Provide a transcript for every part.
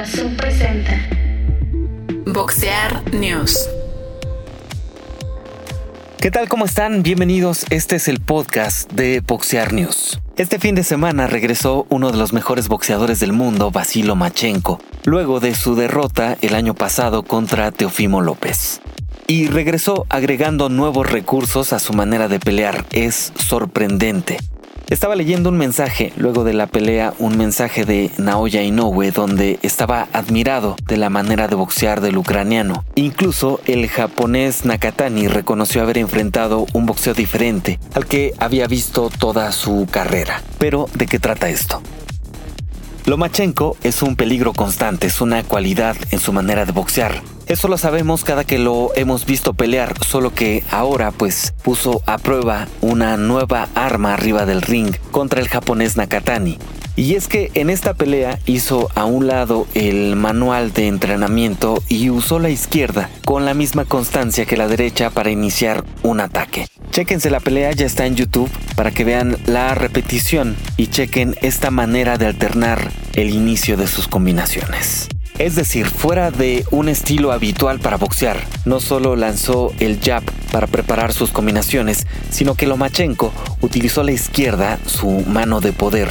Presenta Boxear News. ¿Qué tal? ¿Cómo están? Bienvenidos. Este es el podcast de Boxear News. Este fin de semana regresó uno de los mejores boxeadores del mundo, Vasilo Machenko, luego de su derrota el año pasado contra Teofimo López. Y regresó agregando nuevos recursos a su manera de pelear. Es sorprendente. Estaba leyendo un mensaje luego de la pelea, un mensaje de Naoya Inoue donde estaba admirado de la manera de boxear del ucraniano. Incluso el japonés Nakatani reconoció haber enfrentado un boxeo diferente al que había visto toda su carrera. Pero, ¿de qué trata esto? Lomachenko es un peligro constante, es una cualidad en su manera de boxear. Eso lo sabemos cada que lo hemos visto pelear, solo que ahora pues puso a prueba una nueva arma arriba del ring contra el japonés Nakatani. Y es que en esta pelea hizo a un lado el manual de entrenamiento y usó la izquierda con la misma constancia que la derecha para iniciar un ataque. Chequense la pelea, ya está en YouTube para que vean la repetición y chequen esta manera de alternar el inicio de sus combinaciones. Es decir, fuera de un estilo habitual para boxear, no solo lanzó el jab para preparar sus combinaciones, sino que Lomachenko utilizó la izquierda, su mano de poder,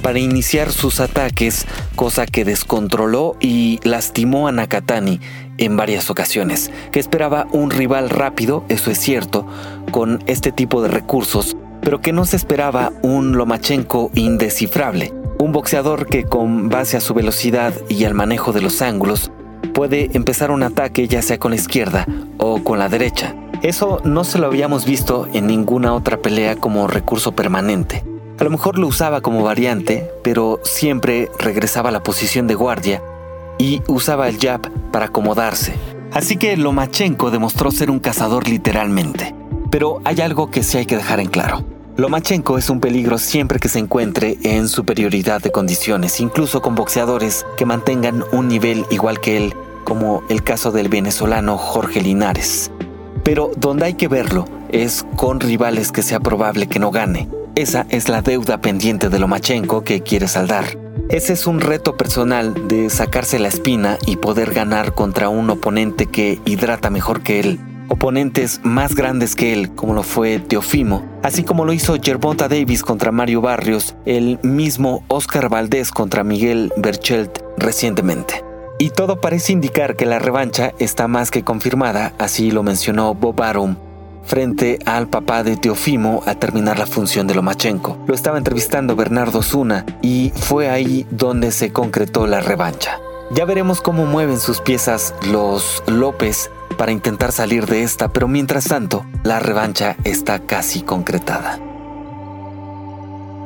para iniciar sus ataques, cosa que descontroló y lastimó a Nakatani en varias ocasiones, que esperaba un rival rápido, eso es cierto, con este tipo de recursos, pero que no se esperaba un Lomachenko indescifrable. Un boxeador que con base a su velocidad y al manejo de los ángulos puede empezar un ataque ya sea con la izquierda o con la derecha. Eso no se lo habíamos visto en ninguna otra pelea como recurso permanente. A lo mejor lo usaba como variante, pero siempre regresaba a la posición de guardia y usaba el jab para acomodarse. Así que Lomachenko demostró ser un cazador literalmente. Pero hay algo que sí hay que dejar en claro. Lomachenko es un peligro siempre que se encuentre en superioridad de condiciones, incluso con boxeadores que mantengan un nivel igual que él, como el caso del venezolano Jorge Linares. Pero donde hay que verlo es con rivales que sea probable que no gane. Esa es la deuda pendiente de Lomachenko que quiere saldar. Ese es un reto personal de sacarse la espina y poder ganar contra un oponente que hidrata mejor que él oponentes más grandes que él, como lo fue Teofimo, así como lo hizo Gervonta Davis contra Mario Barrios, el mismo Oscar Valdés contra Miguel Berchelt recientemente. Y todo parece indicar que la revancha está más que confirmada, así lo mencionó Bob Arum, frente al papá de Teofimo al terminar la función de Lomachenko. Lo estaba entrevistando Bernardo Zuna y fue ahí donde se concretó la revancha. Ya veremos cómo mueven sus piezas los López para intentar salir de esta, pero mientras tanto, la revancha está casi concretada.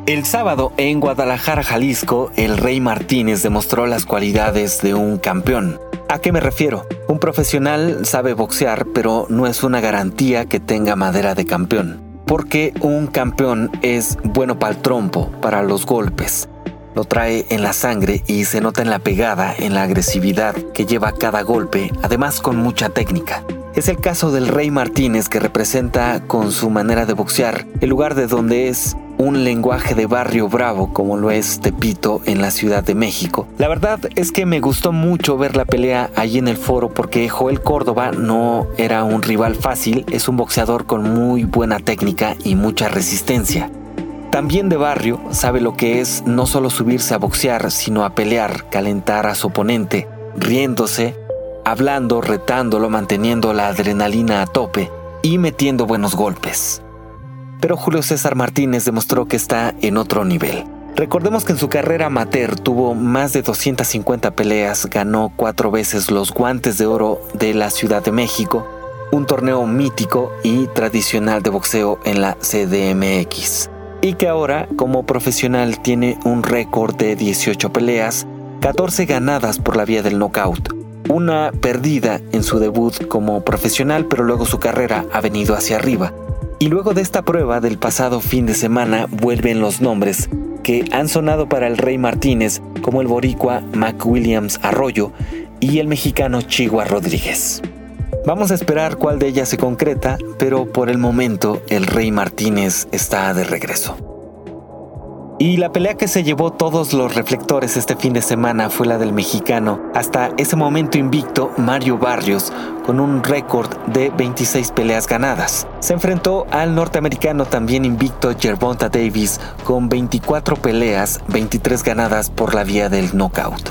El sábado en Guadalajara, Jalisco, el Rey Martínez demostró las cualidades de un campeón. ¿A qué me refiero? Un profesional sabe boxear, pero no es una garantía que tenga madera de campeón. Porque un campeón es bueno para el trompo, para los golpes, lo trae en la sangre y se nota en la pegada, en la agresividad que lleva cada golpe, además con mucha técnica. Es el caso del Rey Martínez que representa con su manera de boxear el lugar de donde es un lenguaje de barrio bravo como lo es Tepito en la Ciudad de México. La verdad es que me gustó mucho ver la pelea allí en el foro porque Joel Córdoba no era un rival fácil, es un boxeador con muy buena técnica y mucha resistencia. También de barrio sabe lo que es no solo subirse a boxear, sino a pelear, calentar a su oponente, riéndose, hablando, retándolo, manteniendo la adrenalina a tope y metiendo buenos golpes. Pero Julio César Martínez demostró que está en otro nivel. Recordemos que en su carrera amateur tuvo más de 250 peleas, ganó cuatro veces los guantes de oro de la Ciudad de México, un torneo mítico y tradicional de boxeo en la CDMX y que ahora como profesional tiene un récord de 18 peleas, 14 ganadas por la vía del knockout, una perdida en su debut como profesional, pero luego su carrera ha venido hacia arriba. Y luego de esta prueba del pasado fin de semana vuelven los nombres que han sonado para el Rey Martínez como el boricua Mac Williams Arroyo y el mexicano Chigua Rodríguez. Vamos a esperar cuál de ellas se concreta, pero por el momento el Rey Martínez está de regreso. Y la pelea que se llevó todos los reflectores este fin de semana fue la del mexicano, hasta ese momento invicto Mario Barrios, con un récord de 26 peleas ganadas. Se enfrentó al norteamericano también invicto Gervonta Davis, con 24 peleas, 23 ganadas por la vía del knockout.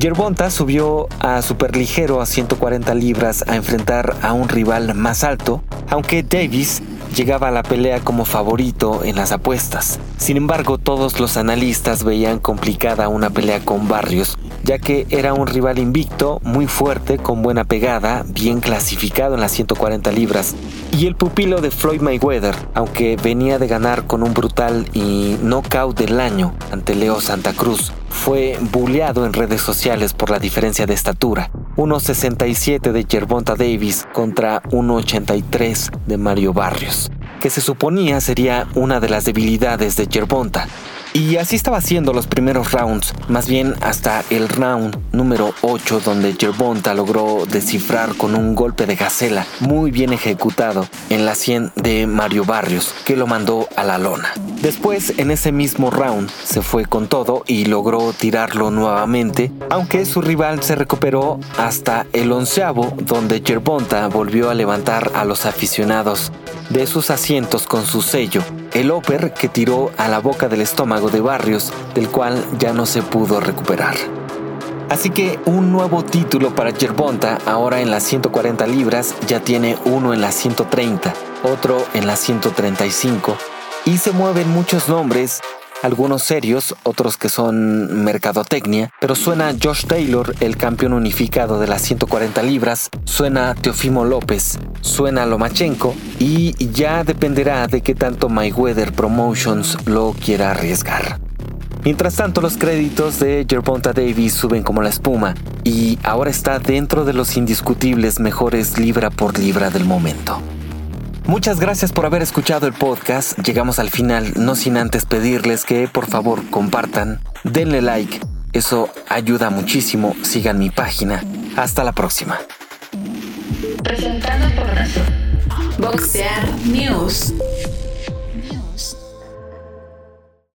Gervonta subió a superligero a 140 libras a enfrentar a un rival más alto, aunque Davis llegaba a la pelea como favorito en las apuestas. Sin embargo, todos los analistas veían complicada una pelea con Barrios, ya que era un rival invicto, muy fuerte, con buena pegada, bien clasificado en las 140 libras. Y el pupilo de Floyd Mayweather, aunque venía de ganar con un brutal y knockout del año ante Leo Santa Cruz, fue bulleado en redes sociales por la diferencia de estatura. 1.67 de Gervonta Davis contra 1.83 de Mario Barrios, que se suponía sería una de las debilidades de Gervonta. Y así estaba haciendo los primeros rounds, más bien hasta el round número 8 donde Gervonta logró descifrar con un golpe de gacela muy bien ejecutado en la 100 de Mario Barrios, que lo mandó a la lona. Después, en ese mismo round, se fue con todo y logró tirarlo nuevamente, aunque su rival se recuperó hasta el onceavo, donde Gervonta volvió a levantar a los aficionados de sus asientos con su sello, el upper que tiró a la boca del estómago de Barrios, del cual ya no se pudo recuperar. Así que un nuevo título para Gervonta, ahora en las 140 libras, ya tiene uno en las 130, otro en las 135, y se mueven muchos nombres algunos serios, otros que son mercadotecnia, pero suena Josh Taylor, el campeón unificado de las 140 libras, suena Teofimo López, suena Lomachenko y ya dependerá de qué tanto Mayweather Promotions lo quiera arriesgar. Mientras tanto, los créditos de Gervonta Davis suben como la espuma y ahora está dentro de los indiscutibles mejores libra por libra del momento. Muchas gracias por haber escuchado el podcast. Llegamos al final, no sin antes pedirles que por favor compartan, denle like. Eso ayuda muchísimo. Sigan mi página. Hasta la próxima. Presentando por Boxear News.